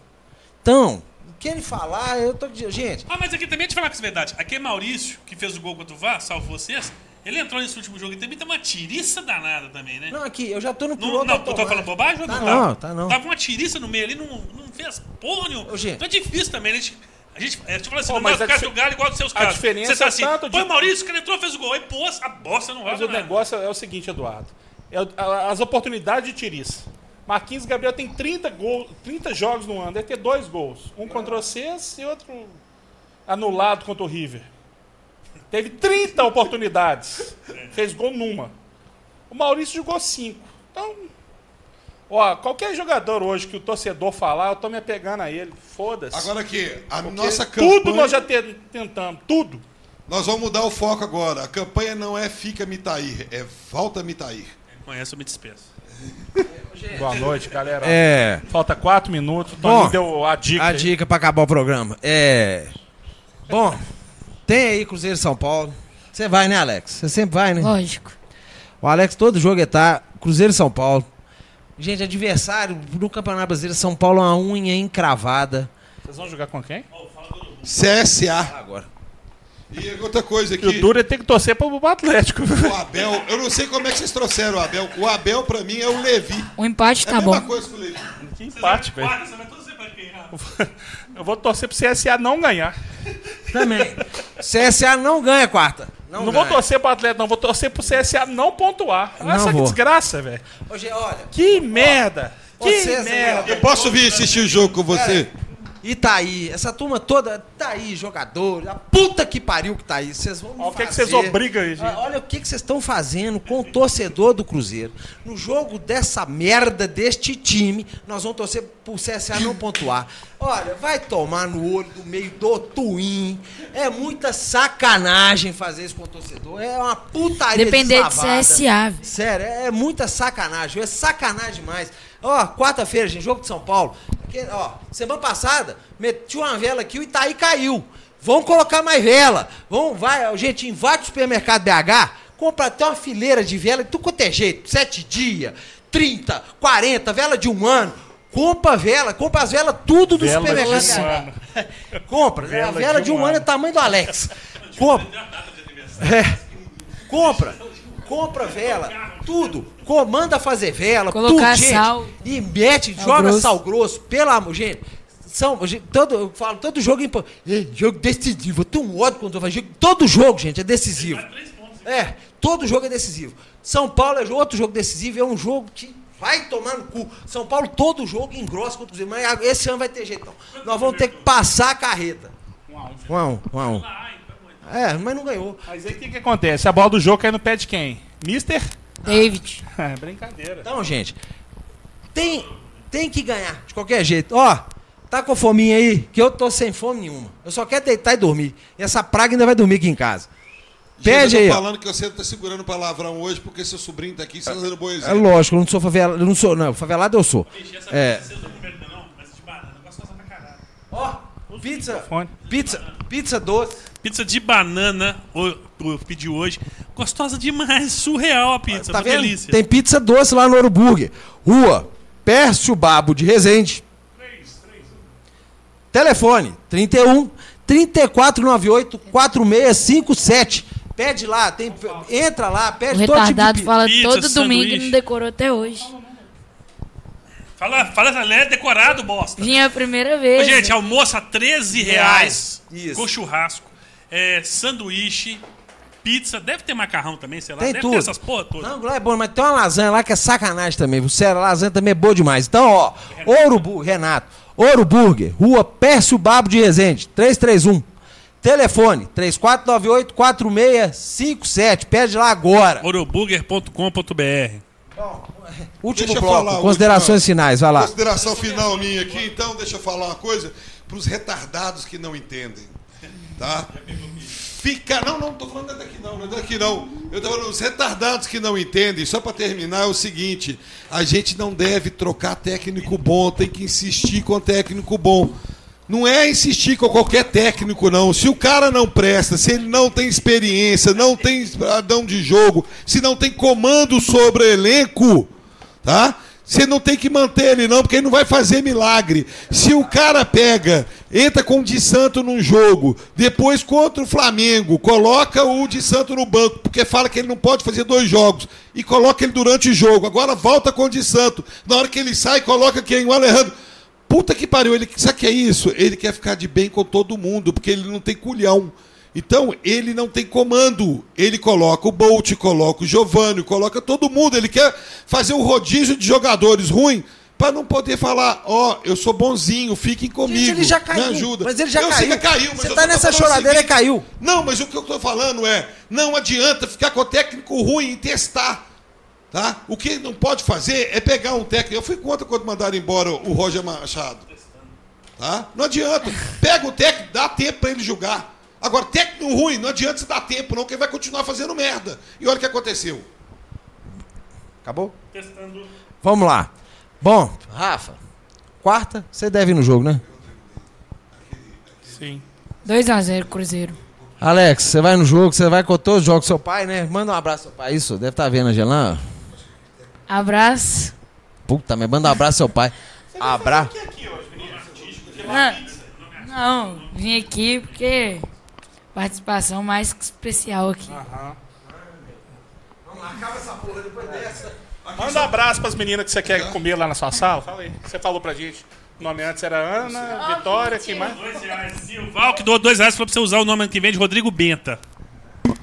Então, que ele falar, eu tô dizendo. Gente, Ah, mas aqui também, deixa eu falar com essa verdade. Aqui é Maurício, que fez o gol contra o VAR, salvo vocês. Ele entrou nesse último jogo e também tem uma tiriça danada também, né? não, aqui, eu já tô no Não, piloto não, eu tô falando bobagem ou Tá não? não, tá? tá não. Tava uma tiriça no meio ali, não, não fez porra nenhuma. Ô, gente. Então é difícil também, né? A gente, a gente, é, tipo assim, Pô, não mas é a o caso do Galo igual dos seus a casos. diferença Você tá é assim, tanto de- foi Maurício, o cara entrou, fez o gol. Aí, pô, a bosta não rola Mas o negócio é o seguinte, Eduardo. É a- as oportunidades de tiriça. Marquinhos e Gabriel tem 30, gol, 30 jogos no ano. Deve ter dois gols. Um contra vocês e outro anulado contra o River. Teve 30 oportunidades. Fez gol numa. O Maurício jogou 5. Então, ó, qualquer jogador hoje que o torcedor falar, eu tô me apegando a ele. Foda-se. Agora aqui, a Porque nossa campanha... Tudo nós já te- tentamos. Tudo. Nós vamos mudar o foco agora. A campanha não é fica Mitair, é volta Mitair. Conheço, eu me despeço. <laughs> Boa noite, galera. É. Falta quatro minutos. O Bom, Toninho deu a dica. A aí. dica pra acabar o programa. É. Bom, tem aí Cruzeiro São Paulo. Você vai, né, Alex? Você sempre vai, né? Lógico. O Alex, todo jogo ele tá. Cruzeiro São Paulo. Gente, adversário no Campeonato Brasileiro, São Paulo, uma unha encravada. Vocês vão jogar com quem? CSA. Agora. E outra coisa E o aqui, duro é ter que torcer pro Atlético. o Abel, eu não sei como é que vocês trouxeram o Abel. O Abel, pra mim, é o Levi. O empate É tá a bom. mesma coisa que o Levi. que empate, velho. Guarda, Você vai torcer pra quem? Rafa? Eu vou torcer pro CSA não ganhar. Também. CSA não ganha quarta. Não, Não, ganha. vou torcer pro Atlético, não. Vou torcer pro CSA não pontuar. Olha Não só que desgraça, velho. Hoje, olha. Que merda. Que merda. Eu posso vir assistir o jogo com você? Itaí, essa turma toda, tá aí, jogador, a puta que pariu que tá aí. Vocês vão me Olha o que, fazer- vocês obrigam aí, gente. Olha o que que vocês estão fazendo com o torcedor do Cruzeiro. No jogo dessa merda deste time, nós vamos torcer pro CSA não pontuar. Olha, vai tomar no olho do meio do Twin. É muita sacanagem fazer isso com o torcedor. É uma putaria Depender de. CSA. velho. Sério, é muita sacanagem. É sacanagem demais. Ó, quarta-feira, gente, jogo de São Paulo. Aqui, ó, semana passada, meti uma vela aqui, o Itaí caiu. Vão colocar mais vela. Vão, vai, gente, invade o supermercado BH, compra até uma fileira de vela, tudo quanto é jeito. Sete dias, 30, 40, vela de um ano. Compra vela, compra as velas tudo do Vela supermercado de um ano. <laughs> Compra, Vela a vela de de um ano é tamanho do Alex. Compra. É. Compra. Compra vela. Tudo. Co- Manda fazer vela. Colocar tudo, gente. sal. E mete, Sal joga grosso. sal grosso. Pelo amor, gente. São, gente, todo, eu falo, todo jogo é Ei, jogo decisivo. Eu tenho um ódio quando eu falo jogo. Todo jogo, gente, é decisivo. É, todo jogo é decisivo. São Paulo é outro jogo decisivo, é um jogo que vai tomar no cu. São Paulo, todo jogo engrossa contra o Cruzeiro. Mas esse ano vai ter jeito, não. Nós vamos ter que passar a carreta. Um a um, um a um. É, mas não ganhou. Mas aí o que, que acontece? A bola do jogo cai no pé de quem? Mister? David. <laughs> É, brincadeira. Então, gente, tem, tem que ganhar, de qualquer jeito. Ó, tá com fominha aí? Que eu tô sem fome nenhuma. Eu só quero deitar e dormir. E essa praga ainda vai dormir aqui em casa. Pede Gente, eu aí, tô falando que você tá segurando palavrão hoje porque seu sobrinho tá aqui e você tá dando É exemplo. lógico, eu não sou favelado. Eu não sou, não, favelado eu sou. Bicho, essa É. pizza vocês não comeram ainda não, mas de banana, gostosa pra caralho. Ó, pizza, pizza, pizza doce. Pizza de banana, o- eu pedi hoje. Gostosa demais, surreal a pizza, Tá vendo? delícia. Tem pizza doce lá no Ouro Burger. Rua Pércio Babo de Resende. Telefone 31 3498 4657. Pede lá, tem, entra lá, O pede todo tipo de retardado fala Pizza, todo domingo e não decorou até hoje. Fala, fala essa lé decorado, bosta. Vinha a primeira Ô, vez. gente, né? almoço a 13 reais Isso. com churrasco. É, sanduíche, pizza, deve ter macarrão também, sei lá. Tem deve tudo. ter essas porra todas. Não, lá é bom, mas tem uma lasanha lá que é sacanagem também. Sério, a lasanha também é boa demais. Então, ó, Ouro Burger, Renato. Ouro Burger, Rua Pércio Babo de Resende, 331. Telefone, 3498-4657. Pede lá agora. Oroburger.com.br Último Deixa bloco, falar, considerações última- finais, vai lá. Consideração final minha aqui, então deixa eu falar uma coisa para os retardados que não entendem, tá? Fica, não, não, tô falando daqui não, não é daqui não. Eu tô falando os retardados que não entendem. Só para terminar é o seguinte: a gente não deve trocar técnico bom, tem que insistir com técnico bom. Não é insistir com qualquer técnico, não. Se o cara não presta, se ele não tem experiência, não tem adão de jogo, se não tem comando sobre o elenco, tá? Você não tem que manter ele, não, porque ele não vai fazer milagre. Se o cara pega, entra com o de Santo num jogo, depois contra o Flamengo, coloca o de Santo no banco, porque fala que ele não pode fazer dois jogos, e coloca ele durante o jogo. Agora volta com o de Santo. Na hora que ele sai, coloca quem? O Alejandro. Puta que pariu, ele sabe o que é isso? Ele quer ficar de bem com todo mundo, porque ele não tem culhão. Então, ele não tem comando. Ele coloca o Bolt, coloca o Giovanni, coloca todo mundo. Ele quer fazer um rodízio de jogadores ruim para não poder falar, ó, eu sou bonzinho, fiquem comigo. Gente, ele já caiu. Me ajuda. Mas ele já eu caiu. Sei caiu mas Você tá nessa choradeira e caiu. Não, mas o que eu tô falando é, não adianta ficar com o técnico ruim e testar. Tá? O que não pode fazer é pegar um técnico. Eu fui contra quando mandaram embora o Roger Machado. Tá? Não adianta. Pega o técnico, dá tempo para ele jogar. Agora, técnico ruim, não adianta você dar tempo, não, que ele vai continuar fazendo merda. E olha o que aconteceu. Acabou? Testando. Vamos lá. Bom, Rafa, quarta, você deve ir no jogo, né? Sim. 2x0 Cruzeiro. Alex, você vai no jogo, você vai com todos os jogos do seu pai, né? Manda um abraço ao seu pai. Isso, deve estar vendo a Gelan. Abraço. Puta, mas manda um abraço ao seu pai. Abraço. Não, não, vim aqui porque participação mais que especial aqui. Manda um abraço pras meninas que você quer comer lá na sua sala. Fala aí. Você falou pra gente. O nome antes era Ana, Vitória, quem mais? Dois reais. Silval que doou dois reais falou pra você usar o nome ano que vem de Rodrigo Benta. Como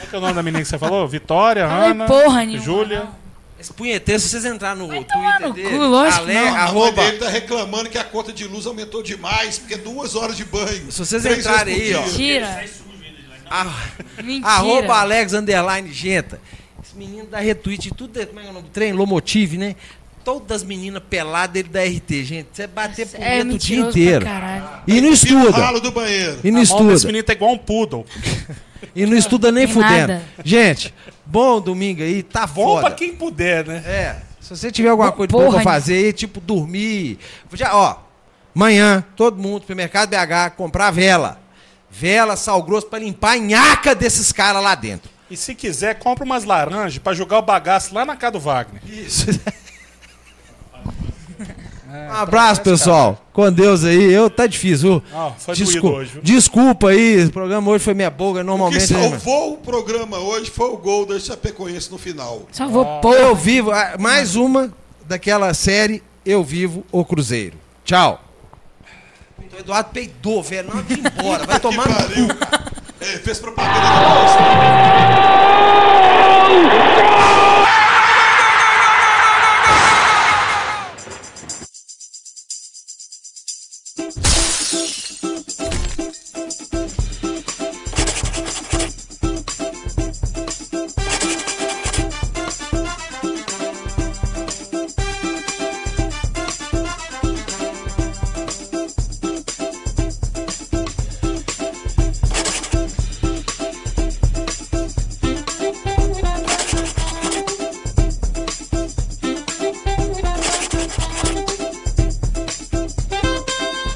é que é o nome da menina que você falou? Vitória, Falei Ana, porra nenhuma, Júlia. não. Esse punheteiro, se vocês entrarem no tomar Twitter no dele, cu, lógico Ale- não. Arroba, dele tá reclamando que a conta de luz aumentou demais, porque é duas horas de banho. Se vocês entrarem aí, ó. dia. Mentira. arroba Alex Underline Genta. Esse menino dá retweet, tudo, é- como é que é o nome? Trem, Lomotive, né? Todas as meninas peladas, ele dá RT, gente. Você bater por É o dia inteiro. E não estuda. do. E não estuda. menino tá igual um poodle. <laughs> E não estuda nem Tem fudendo. nada. Gente, bom domingo aí, tá Bom foda. pra quem puder, né? É. Se você tiver alguma coisa boa pra porra, fazer aí, tipo dormir. Já, ó, amanhã, todo mundo, supermercado BH, comprar vela. Vela, sal grosso pra limpar a nhaca desses caras lá dentro. E se quiser, compra umas laranjas pra jogar o bagaço lá na casa do Wagner. Isso. <laughs> um abraço, pessoal. Com Deus aí. Eu tá difícil. viu? Ah, foi Descul- hoje? Desculpa aí, o programa hoje foi minha boca. O que Normalmente. né, salvou o programa hoje foi o gol da Chapecoense no final. Só vou Eu pôr. vivo. ah, Mais uma daquela série Eu Vivo o Cruzeiro. Tchau. O Eduardo peidou, velho. Não, ir embora. Vai <laughs> tomar no cu. É, fez propaganda bolsa. <laughs>